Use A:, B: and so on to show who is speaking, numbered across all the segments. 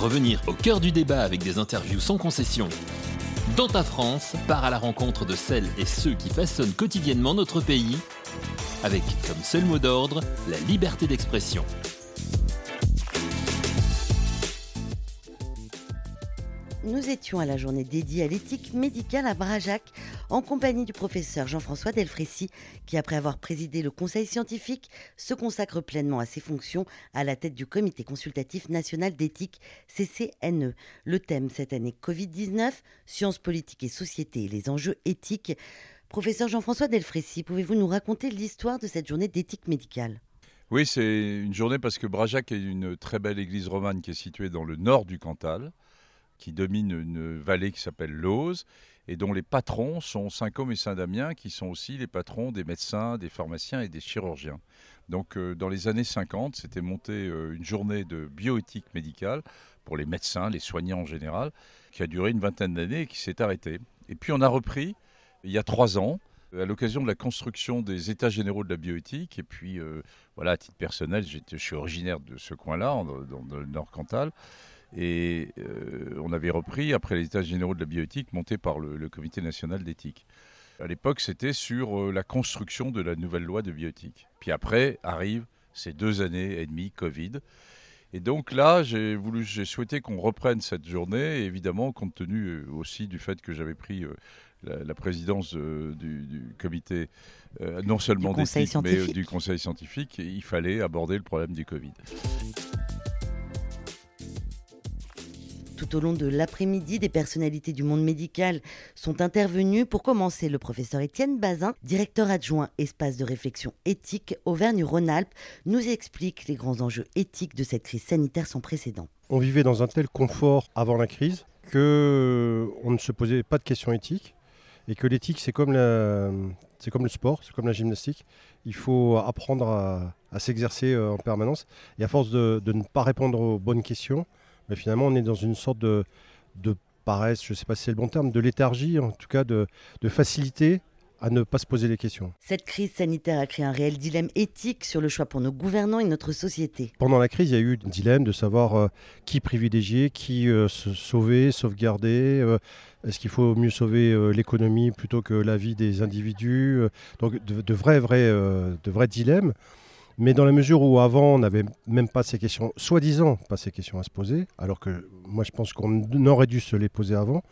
A: Revenir au cœur du débat avec des interviews sans concession. Dans ta France, part à la rencontre de celles et ceux qui façonnent quotidiennement notre pays, avec comme seul mot d'ordre la liberté d'expression.
B: Nous étions à la journée dédiée à l'éthique médicale à Brajac en compagnie du professeur Jean-François Delfrécy qui, après avoir présidé le conseil scientifique, se consacre pleinement à ses fonctions à la tête du comité consultatif national d'éthique CCNE. Le thème cette année Covid-19, sciences politiques et société les enjeux éthiques. Professeur Jean-François Delfrécy, pouvez-vous nous raconter l'histoire de cette journée d'éthique médicale?
C: Oui, c'est une journée parce que Brajac est une très belle église romane qui est située dans le nord du Cantal qui domine une vallée qui s'appelle l'Auze et dont les patrons sont Saint-Côme et Saint-Damien, qui sont aussi les patrons des médecins, des pharmaciens et des chirurgiens. Donc euh, dans les années 50, c'était monté euh, une journée de bioéthique médicale pour les médecins, les soignants en général, qui a duré une vingtaine d'années et qui s'est arrêtée. Et puis on a repris il y a trois ans, à l'occasion de la construction des États généraux de la bioéthique. Et puis, euh, voilà, à titre personnel, je suis originaire de ce coin-là, dans, le Nord Cantal. Et euh, on avait repris après les états généraux de la bioéthique montés par le, Comité national d'éthique. À l'époque, c'était sur euh, la construction de la nouvelle loi de bioéthique. Puis après arrivent ces deux années et demie Covid. Et donc là, j'ai voulu, j'ai souhaité qu'on reprenne cette journée, évidemment, compte tenu euh, aussi du fait que j'avais pris la, présidence du, comité, non seulement d'éthique, mais du conseil scientifique, il fallait aborder le problème du Covid.
B: Tout au long de l'après-midi, des personnalités du monde médical sont intervenues. Pour commencer, le professeur Étienne Bazin, directeur adjoint espace de réflexion éthique Auvergne-Rhône-Alpes, nous explique les grands enjeux éthiques de cette crise sanitaire sans précédent.
D: On vivait dans un tel confort avant la crise que on ne se posait pas de questions éthiques et que l'éthique c'est comme c'est comme le sport, c'est comme la gymnastique. Il faut apprendre à, s'exercer euh, en permanence. Et à force de, ne pas répondre aux bonnes questions, mais finalement, on est dans une sorte de, paresse, je ne sais pas si c'est le bon terme, de léthargie, en tout cas de, facilité à ne pas se poser les questions.
B: Cette crise sanitaire a créé un réel dilemme éthique sur le choix pour nos gouvernants et notre société.
D: Pendant la crise, il y a eu un dilemme de savoir euh, qui privilégier, qui euh, se sauver, sauvegarder. Euh, est-ce qu'il faut mieux sauver l'économie plutôt que la vie des individus Donc de, vrais, vrais, de vrais dilemmes. Mais dans la mesure où avant, on n'avait même pas ces questions, soi-disant pas ces questions à se poser, alors que moi je pense qu'on aurait dû se les poser avant,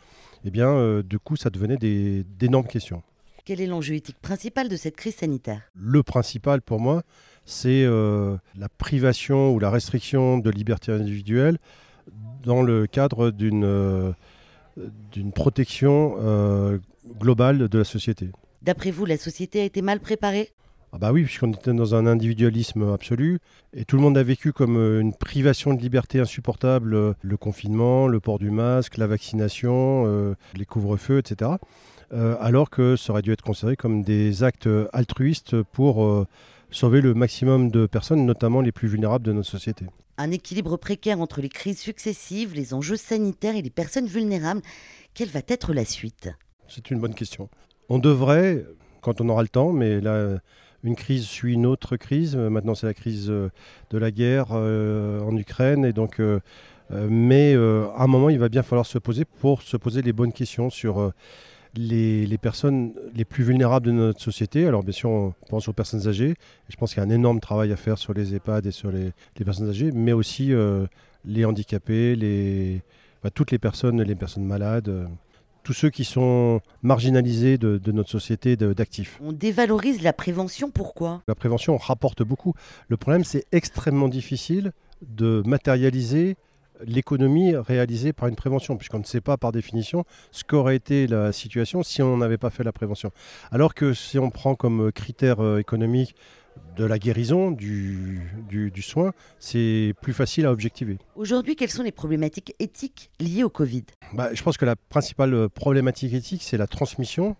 D: eh bien, euh, du coup, ça devenait d'énormes questions.
B: Quel est l'enjeu éthique principal de cette crise sanitaire?
D: Le principal pour moi, c'est euh, la privation ou la restriction de liberté individuelle dans le cadre d'une euh, d'une protection globale de la société.
B: D'après vous, la société a été mal préparée?
D: Ah bah oui, puisqu'on était dans un individualisme absolu et tout le monde a vécu comme euh, une privation de liberté insupportable euh, le confinement, le port du masque, la vaccination, euh, les couvre-feux, etc. alors que ça aurait dû être considéré comme des actes altruistes pour sauver le maximum de personnes, notamment les plus vulnérables de notre société.
B: Un équilibre précaire entre les crises successives, les enjeux sanitaires et les personnes vulnérables. Quelle va être la suite?
D: C'est une bonne question. On devrait, quand on aura le temps, mais là une crise suit une autre crise. Euh, maintenant, c'est la crise euh, de la guerre euh, en Ukraine. Et donc, mais à un moment, il va bien falloir se poser pour se poser les bonnes questions sur les, personnes les plus vulnérables de notre société. Alors, bien sûr, on pense aux personnes âgées. je pense qu'il y a un énorme travail à faire sur les EHPAD et sur les, personnes âgées, mais aussi les handicapés, les, toutes les personnes, les personnes malades tous ceux qui sont marginalisés de, notre société d'actifs.
B: On dévalorise la prévention, pourquoi?
D: La prévention rapporte beaucoup. Le problème, c'est extrêmement difficile de matérialiser l'économie réalisée par une prévention, puisqu'on ne sait pas par définition ce qu'aurait été la situation si on n'avait pas fait la prévention. Alors que si on prend comme critère euh, économique de la guérison, du, du, soin, c'est plus facile à objectiver.
B: Aujourd'hui, quelles sont les problématiques éthiques liées au Covid?
D: Bah, Je pense que la principale problématique éthique, c'est la transmission.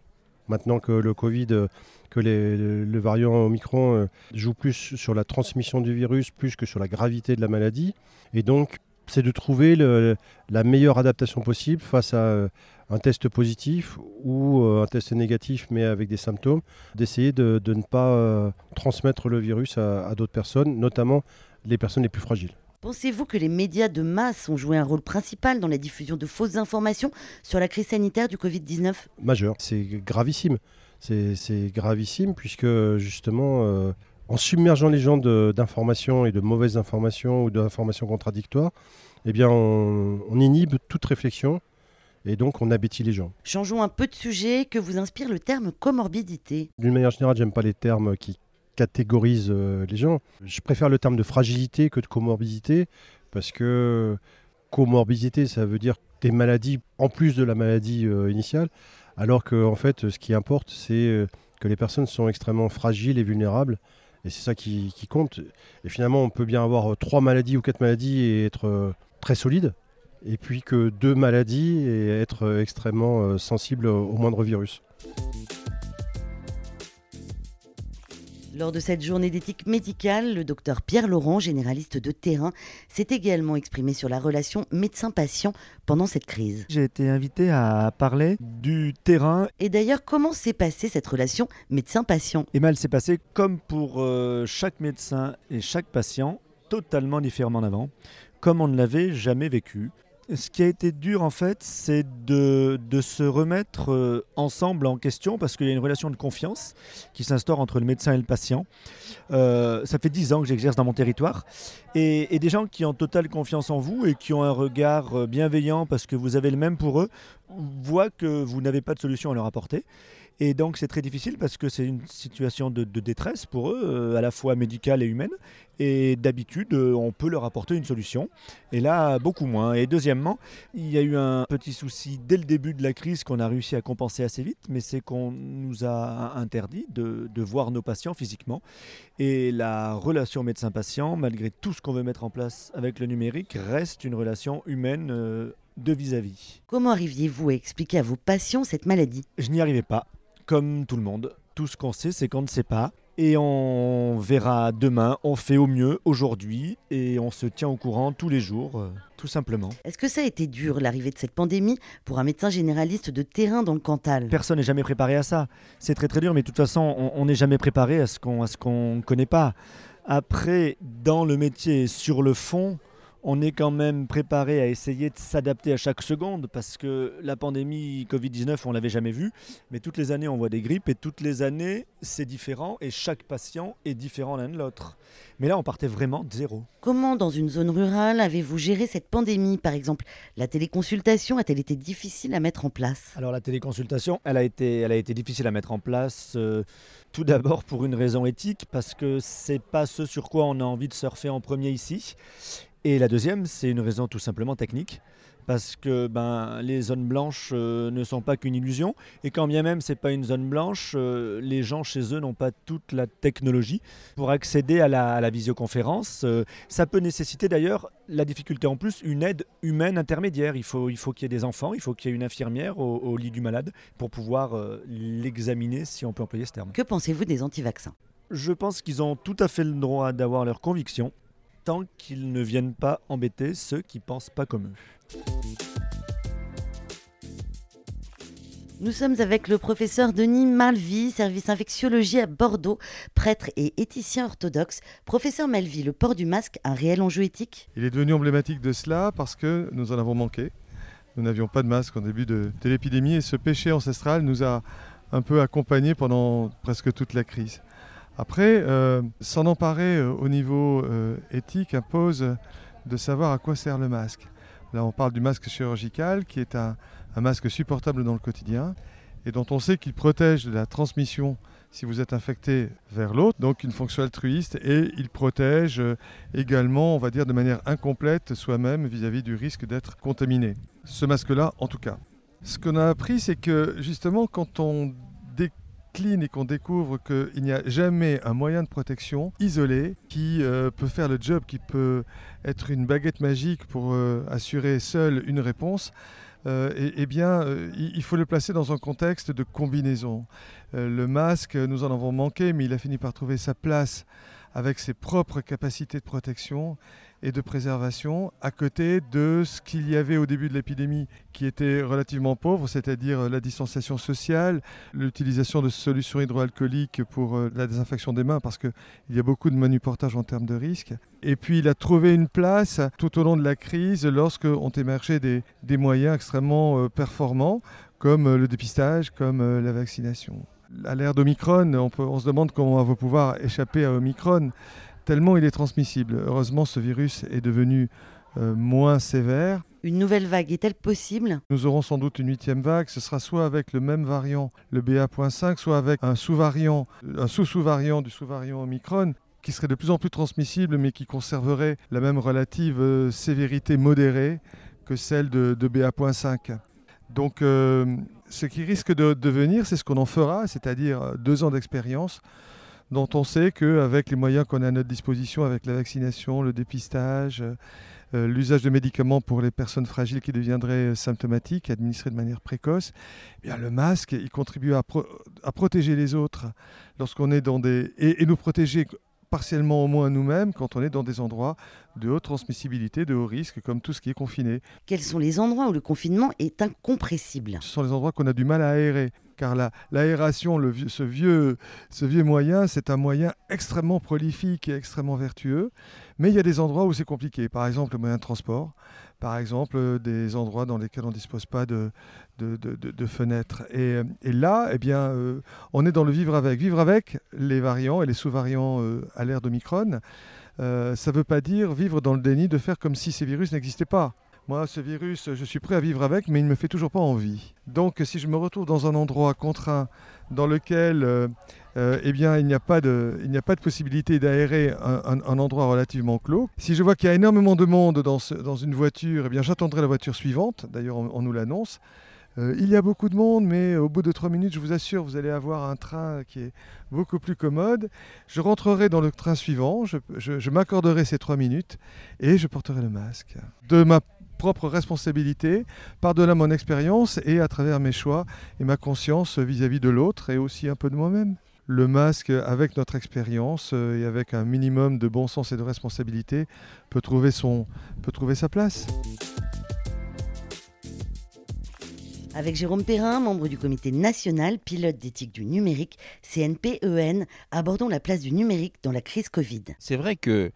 D: Maintenant que le Covid, euh, que le variant Omicron euh, joue plus sur la transmission du virus, plus que sur la gravité de la maladie. Et donc, c'est de trouver la meilleure adaptation possible face à euh, un test positif ou euh, un test négatif mais avec des symptômes, d'essayer de, ne pas euh, transmettre le virus à, d'autres personnes, notamment les personnes les plus fragiles.
B: Pensez-vous que les médias de masse ont joué un rôle principal dans la diffusion de fausses informations sur la crise sanitaire du Covid-19
D: Majeur, c'est gravissime. C'est gravissime puisque justement, euh, en submergeant les gens d'informations et de mauvaises informations ou d'informations contradictoires, eh bien, on, on inhibe toute réflexion et donc on abétit les gens.
B: Changeons un peu de sujet. Que vous inspire le terme comorbidité?
D: D'une manière générale, j'aime pas les termes qui catégorisent euh, les gens. Je préfère le terme de fragilité que de comorbidité parce que comorbidité, ça veut dire des maladies en plus de la maladie euh, initiale, alors que en fait, ce qui importe, c'est euh, que les personnes sont extrêmement fragiles et vulnérables. Et c'est ça qui, compte. Et finalement, on peut bien avoir trois maladies ou quatre maladies et être très solide et puis que deux maladies et être extrêmement euh, sensible au moindre virus.
B: Lors de cette journée d'éthique médicale, le docteur Pierre Laurent, généraliste de terrain, s'est également exprimé sur la relation médecin-patient pendant cette crise.
E: J'ai été invité à parler du terrain.
B: Et d'ailleurs, comment s'est passée cette relation médecin-patient?
E: Eh bien, elle s'est passée comme pour euh, chaque médecin et chaque patient, totalement différemment d'avant, comme on ne l'avait jamais vécu. Ce qui a été dur en fait, c'est de, se remettre euh, ensemble en question parce qu'il y a une relation de confiance qui s'instaure entre le médecin et le patient. Euh, ça fait dix ans que j'exerce dans mon territoire et, et, des gens qui ont totale confiance en vous et qui ont un regard euh, bienveillant parce que vous avez le même pour eux voient que vous n'avez pas de solution à leur apporter. Et donc c'est très difficile parce que c'est une situation de, détresse pour eux, euh, à la fois médicale et humaine. Et d'habitude, euh, on peut leur apporter une solution. Et là, beaucoup moins. Et deuxièmement, il y a eu un petit souci dès le début de la crise qu'on a réussi à compenser assez vite, mais c'est qu'on nous a interdit de, voir nos patients physiquement. Et la relation médecin-patient, malgré tout ce qu'on veut mettre en place avec le numérique, reste une relation humaine. Euh, de vis-à-vis. -vis.
B: Comment arriviez-vous à expliquer à vos patients cette maladie?
E: Je n'y arrivais pas comme tout le monde. Tout ce qu'on sait, c'est qu'on ne sait pas. Et on verra demain, on fait au mieux aujourd'hui et on se tient au courant tous les jours, euh, tout simplement.
B: Est-ce que ça a été dur l'arrivée de cette pandémie pour un médecin généraliste de terrain dans le Cantal?
E: Personne n'est jamais préparé à ça. C'est très très dur, mais de toute façon, on n'est jamais préparé à ce qu'on ne connaît pas. Après, dans le métier, sur le fond, on est quand même préparé à essayer de s'adapter à chaque seconde parce que la pandémie Covid-19, on l'avait jamais vue, mais toutes les années on voit des grippes et toutes les années c'est différent et chaque patient est différent l'un de l'autre. Mais là on partait vraiment de zéro.
B: Comment dans une zone rurale avez-vous géré cette pandémie? Par exemple La téléconsultation a-t-elle été difficile à mettre en place?
E: Alors la téléconsultation, elle a été, elle a été difficile à mettre en place. Euh, tout d'abord pour une raison éthique, parce que c'est pas ce sur quoi on a envie de surfer en premier ici. Et la deuxième, c'est une raison tout simplement technique parce que ben, les zones blanches euh, ne sont pas qu'une illusion. Et quand bien même c'est pas une zone blanche, euh, les gens chez eux n'ont pas toute la technologie pour accéder à la, visioconférence. Euh, ça peut nécessiter d'ailleurs la difficulté en plus, une aide humaine intermédiaire. Il faut qu'il faut qu'il y ait des enfants, il faut qu'il y ait une infirmière au, au, lit du malade pour pouvoir l'examiner, si on peut employer ce terme.
B: Que pensez-vous des anti-vaccins?
E: Je pense qu'ils ont tout à fait le droit d'avoir leurs convictions tant qu'ils ne viennent pas embêter ceux qui pensent pas comme eux.
B: Nous sommes avec le professeur Denis Malvy, service infectiologie à Bordeaux, prêtre et éthicien orthodoxe. Professeur Malvy, le port du masque, un réel enjeu éthique?
F: Il est devenu emblématique de cela parce que nous en avons manqué. Nous n'avions pas de masque en début de, de l'épidémie et ce péché ancestral nous a un peu accompagnés pendant presque toute la crise. Après, euh, s'en emparer euh, au niveau euh, éthique impose de savoir à quoi sert le masque. Là, on parle du masque chirurgical, qui est un, masque supportable dans le quotidien et dont on sait qu'il protège de la transmission si vous êtes infecté vers l'autre, donc une fonction altruiste, et il protège également, on va dire de manière incomplète, soi-même vis-à-vis du risque d'être contaminé. Ce masque-là, en tout cas. Ce qu'on a appris, c'est que justement, quand on et qu'on découvre qu'il n'y a jamais un moyen de protection isolé qui euh, peut faire le job, qui peut être une baguette magique pour euh, assurer seul une réponse, euh, eh bien, il faut le placer dans un contexte de combinaison. le masque, nous en avons manqué, mais il a fini par trouver sa place avec ses propres capacités de protection et de préservation, à côté de ce qu'il y avait au début de l'épidémie qui était relativement pauvre, c'est-à-dire la distanciation sociale, l'utilisation de solutions hydroalcooliques pour euh, la désinfection des mains, parce qu'il y a beaucoup de manuportage en termes de risques. Et puis il a trouvé une place tout au long de la crise lorsque ont émergé des, des moyens extrêmement euh, performants, comme euh, le dépistage, comme la vaccination. À l'ère d'Omicron, on, on se demande comment on va pouvoir échapper à Omicron tellement il est transmissible. Heureusement, ce virus est devenu euh, moins sévère.
B: Une nouvelle vague est-elle possible?
F: Nous aurons sans doute une huitième vague. Ce sera soit avec le même variant, le BA.5, soit avec un sous-variant, un sous-sous-variant du sous-variant Omicron qui serait de plus en plus transmissible, mais qui conserverait la même relative euh, sévérité modérée que celle de, BA.5. Donc, euh, ce qui risque de devenir, c'est ce qu'on en fera, c'est-à-dire deux ans d'expérience dont on sait qu'avec les moyens qu'on a à notre disposition, avec la vaccination, le dépistage, euh, l'usage de médicaments pour les personnes fragiles qui deviendraient symptomatiques, administrés de manière précoce, eh bien, le masque, il contribue à, protéger les autres lorsqu'on est dans des... et, nous protéger partiellement au moins nous-mêmes quand on est dans des endroits de haute transmissibilité, de haut risque, comme tout ce qui est confiné.
B: Quels sont les endroits où le confinement est incompressible?
F: Ce sont les endroits qu'on a du mal à aérer car l'aération, ce, vieux, ce vieux moyen, c'est un moyen extrêmement prolifique et extrêmement vertueux. Mais il y a des endroits où c'est compliqué. Par exemple, le moyen de transport. Par exemple, euh, des endroits dans lesquels on ne dispose pas de, fenêtres. Et, là, eh bien, euh, on est dans le vivre avec. Vivre avec les variants et les sous-variants euh, à l'ère d'Omicron, ça ne veut pas dire vivre dans le déni de faire comme si ces virus n'existaient pas. Moi, ce virus, je suis prêt à vivre avec, mais il ne me fait toujours pas envie. Donc, si je me retrouve dans un endroit contraint dans lequel euh, eh bien, il n'y a, pas de, possibilité d'aérer un, endroit relativement clos. Si je vois qu'il y a énormément de monde dans, une voiture, eh bien, j'attendrai la voiture suivante. D'ailleurs, on, nous l'annonce. Euh, il y a beaucoup de monde, mais au bout de trois minutes, je vous assure, vous allez avoir un train qui est beaucoup plus commode. Je rentrerai dans le train suivant, je m'accorderai ces trois minutes et je porterai le masque. De ma propre responsabilité, par-delà mon expérience et à travers mes choix et ma conscience vis-à-vis de l'autre et aussi un peu de moi-même. Le masque, avec notre expérience euh, et avec un minimum de bon sens et de responsabilité, peut trouver, son, peut trouver sa place.
B: Avec Jérôme Perrin, membre du comité national pilote d'éthique du numérique, CNPEN, abordons la place du numérique dans la crise Covid.
G: C'est vrai que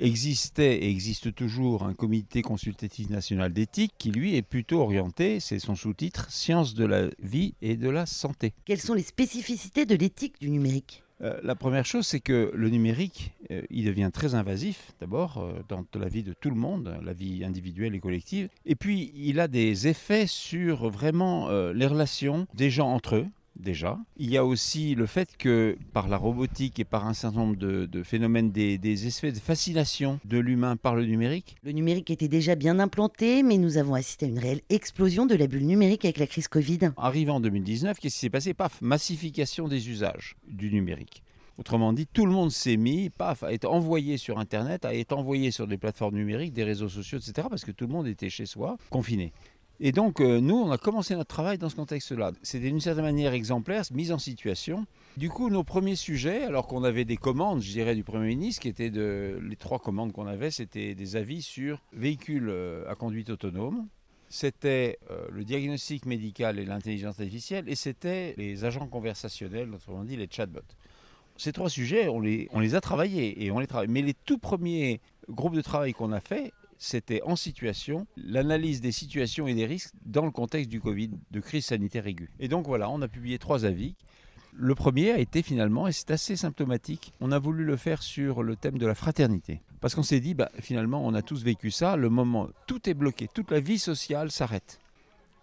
G: existait et existe toujours un comité consultatif national d'éthique qui, lui, est plutôt orienté, c'est son sous-titre, sciences de la vie et de la santé.
B: Quelles sont les spécificités de l'éthique du numérique?
G: Euh, la première chose, c'est que le numérique, euh, il devient très invasif, d'abord, euh, dans la vie de tout le monde, la vie individuelle et collective. Et puis, il a des effets sur vraiment les relations des gens entre eux, déjà. Il y a aussi le fait que par la robotique et par un certain nombre de, phénomènes, des, des, effets de fascination de l'humain par le numérique.
B: Le numérique était déjà bien implanté, mais nous avons assisté à une réelle explosion de la bulle numérique avec la crise Covid.
G: Arrivant en 2019, qu'est-ce qui s'est passé? Paf, massification des usages du numérique. Autrement dit, tout le monde s'est mis, paf, à être envoyé sur Internet, à être envoyé sur des plateformes numériques, des réseaux sociaux, etc., parce que tout le monde était chez soi, confiné. Et donc, euh, nous, on a commencé notre travail dans ce contexte-là. C'était d'une certaine manière exemplaire, mise en situation. Du coup, nos premiers sujets, alors qu'on avait des commandes, je dirais, du Premier ministre, qui étaient de. Les trois commandes qu'on avait, c'était des avis sur véhicules euh, à conduite autonome. C'était euh, le diagnostic médical et l'intelligence artificielle, et c'était les agents conversationnels, autrement dit les chatbots. Ces trois sujets, on les, on les a travaillés et on les travaille. Mais les tout premiers groupes de travail qu'on a fait, c'était en situation, l'analyse des situations et des risques dans le contexte du Covid, de crise sanitaire aiguë. Et donc voilà, on a publié trois avis. Le premier a été finalement, et c'est assez symptomatique, on a voulu le faire sur le thème de la fraternité. Parce qu'on s'est dit, bah, finalement, on a tous vécu ça, le moment, tout est bloqué, toute la vie sociale s'arrête.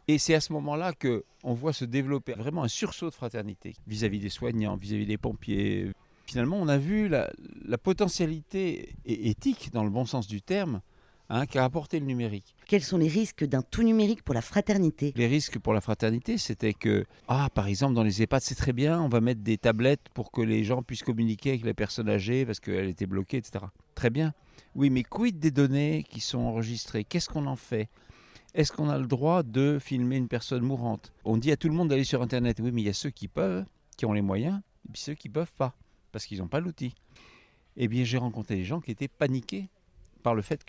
G: Et c'est à ce moment-là que on voit se développer vraiment un sursaut de fraternité vis-à-vis des soignants, vis-à-vis des pompiers. Finalement, on a vu la, la potentialité éthique, dans le bon sens du terme, hein, qu'a apporté le numérique.
B: Quels sont les risques d'un tout numérique pour la fraternité?
G: Les risques pour la fraternité, c'était que, ah, par exemple, dans les EHPAD, c'est très bien, on va mettre des tablettes pour que les gens puissent communiquer avec les personnes âgées parce qu'elles étaient bloquées, etc. Très bien. Oui, mais quid des données qui sont enregistrées? Qu'est-ce qu'on en fait? Est-ce qu'on a le droit de filmer une personne mourante? On dit à tout le monde d'aller sur Internet. Oui, mais il y a ceux qui peuvent, qui ont les moyens, et puis ceux qui ne peuvent pas, parce qu'ils n'ont pas l'outil. eh bien j'ai rencontré des gens qui étaient paniqués par le fait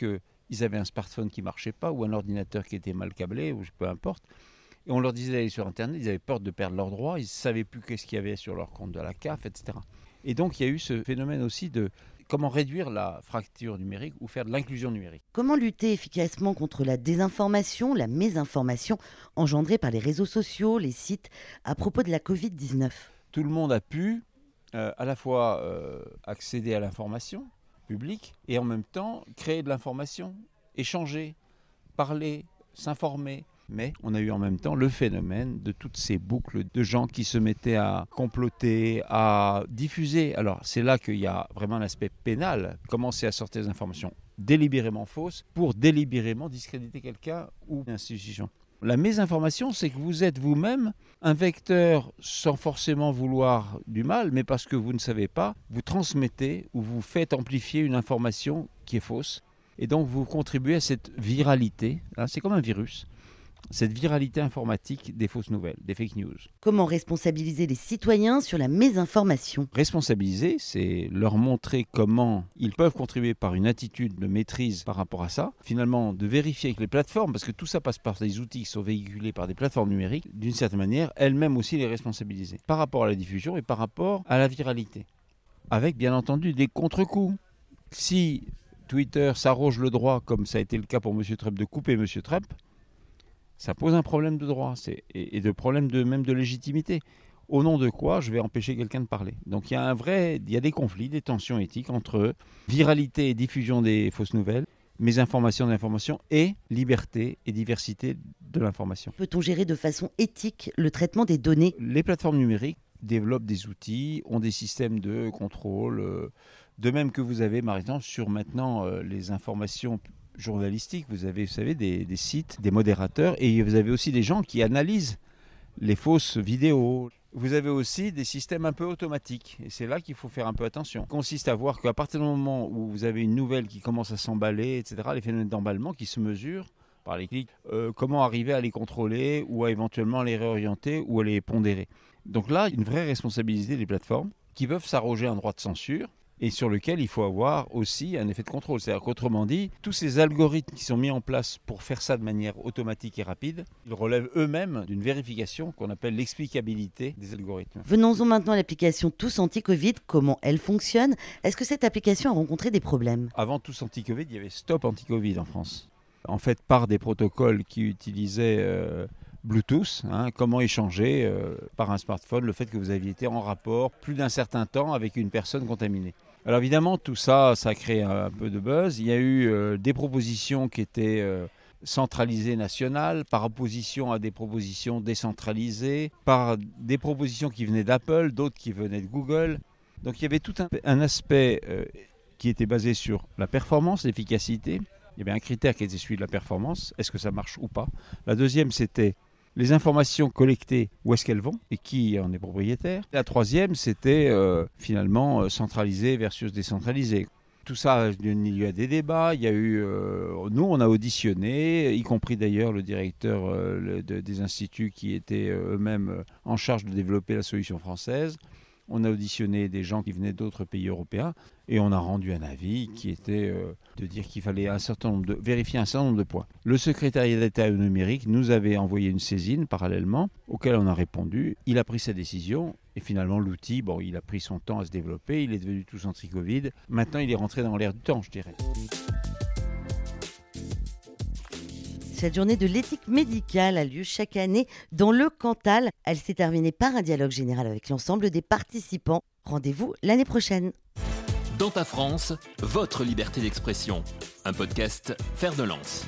G: qu'ils avaient un smartphone qui marchait pas ou un ordinateur qui était mal câblé ou peu importe. Et on leur disait d'aller sur Internet, ils avaient peur de perdre leurs droits, ils ne savaient plus qu'est-ce qu'il y avait sur leur compte de la CAF, etc. Et donc il y a eu ce phénomène aussi de comment réduire la fracture numérique ou faire de l'inclusion numérique.
B: Comment lutter efficacement contre la désinformation, la mésinformation engendrée par les réseaux sociaux, les sites à propos de la Covid-19
G: Tout le monde a pu euh, à la fois euh, accéder à l'information et en même temps créer de l'information, échanger, parler, s'informer, mais on a eu en même temps le phénomène de toutes ces boucles de gens qui se mettaient à comploter, à diffuser. Alors c'est là qu'il y a vraiment un aspect pénal, commencer à sortir des informations délibérément fausses pour délibérément discréditer quelqu'un ou une institution. La mésinformation, c'est que vous êtes vous-même un vecteur sans forcément vouloir du mal, mais parce que vous ne savez pas, vous transmettez ou vous faites amplifier une information qui est fausse. Et donc vous contribuez à cette viralité. Hein, c'est comme un virus cette viralité informatique des fausses nouvelles, des fake news.
B: Comment responsabiliser les citoyens sur la mésinformation?
G: Responsabiliser, c'est leur montrer comment ils peuvent contribuer par une attitude de maîtrise par rapport à ça. Finalement, de vérifier avec les plateformes, parce que tout ça passe par des outils qui sont véhiculés par des plateformes numériques, d'une certaine manière, elles-mêmes aussi les responsabiliser par rapport à la diffusion et par rapport à la viralité. Avec bien entendu des contre-coups. Si Twitter s'arroge le droit, comme ça a été le cas pour M. Trump, de couper M. Trump, ça pose un problème de droit et, de problème de, même de légitimité. Au nom de quoi je vais empêcher quelqu'un de parler? Donc il y a un vrai, il y a des conflits, des tensions éthiques entre viralité et diffusion des fausses nouvelles, mésinformation de l'information et liberté et diversité de l'information.
B: Peut-on gérer de façon éthique le traitement des données?
G: Les plateformes numériques développent des outils, ont des systèmes de contrôle. Euh, de même que vous avez, par exemple, sur maintenant euh, les informations journalistique. Vous avez, vous savez, des, sites, des modérateurs, et vous avez aussi des gens qui analysent les fausses vidéos. Vous avez aussi des systèmes un peu automatiques, et c'est là qu'il faut faire un peu attention. consiste à voir qu'à partir du moment où vous avez une nouvelle qui commence à s'emballer, etc., les phénomènes d'emballement qui se mesurent par les clics, euh, comment arriver à les contrôler ou à éventuellement les réorienter ou à les pondérer. Donc là, une vraie responsabilité des plateformes qui peuvent s'arroger un droit de censure et sur lequel il faut avoir aussi un effet de contrôle. C'est-à-dire qu'autrement dit, tous ces algorithmes qui sont mis en place pour faire ça de manière automatique et rapide, ils relèvent eux-mêmes d'une vérification qu'on appelle l'explicabilité des algorithmes.
B: Venons-en maintenant à l'application Tous Anti-Covid. Comment elle fonctionne? Est-ce que cette application a rencontré des problèmes?
G: Avant Tous Anti-Covid, il y avait Stop Anti-Covid en France. En fait, par des protocoles qui utilisaient... Euh, Bluetooth, hein, comment échanger euh, par un smartphone le fait que vous aviez été en rapport plus d'un certain temps avec une personne contaminée. Alors évidemment, tout ça, ça a créé un, peu de buzz. Il y a eu euh, des propositions qui étaient euh, centralisées nationales, par opposition à des propositions décentralisées, par des propositions qui venaient d'Apple, d'autres qui venaient de Google. Donc il y avait tout un, aspect qui était basé sur la performance, l'efficacité. Il y avait un critère qui était celui de la performance. Est-ce que ça marche ou pas? La deuxième, c'était les informations collectées, où est-ce qu'elles vont et qui en est propriétaire. La troisième, c'était euh, finalement euh, centralisé versus décentralisé. Tout ça, il y a des débats. Il y a eu, euh, nous, on a auditionné, y compris d'ailleurs le directeur des instituts qui étaient eux-mêmes en charge de développer la solution française. On a auditionné des gens qui venaient d'autres pays européens et on a rendu un avis qui était euh, de dire qu'il fallait un certain nombre de, vérifier un certain nombre de points. Le secrétariat d'État numérique nous avait envoyé une saisine parallèlement, auquel on a répondu. Il a pris sa décision et finalement l'outil, bon, il a pris son temps à se développer, il est devenu tout anti-Covid. Maintenant, il est rentré dans l'air du temps, je dirais.
B: Cette journée de l'éthique médicale a lieu chaque année dans le Cantal. Elle s'est terminée par un dialogue général avec l'ensemble des participants. Rendez-vous l'année prochaine.
A: Dans ta France, votre liberté d'expression. Un podcast Faire de lance.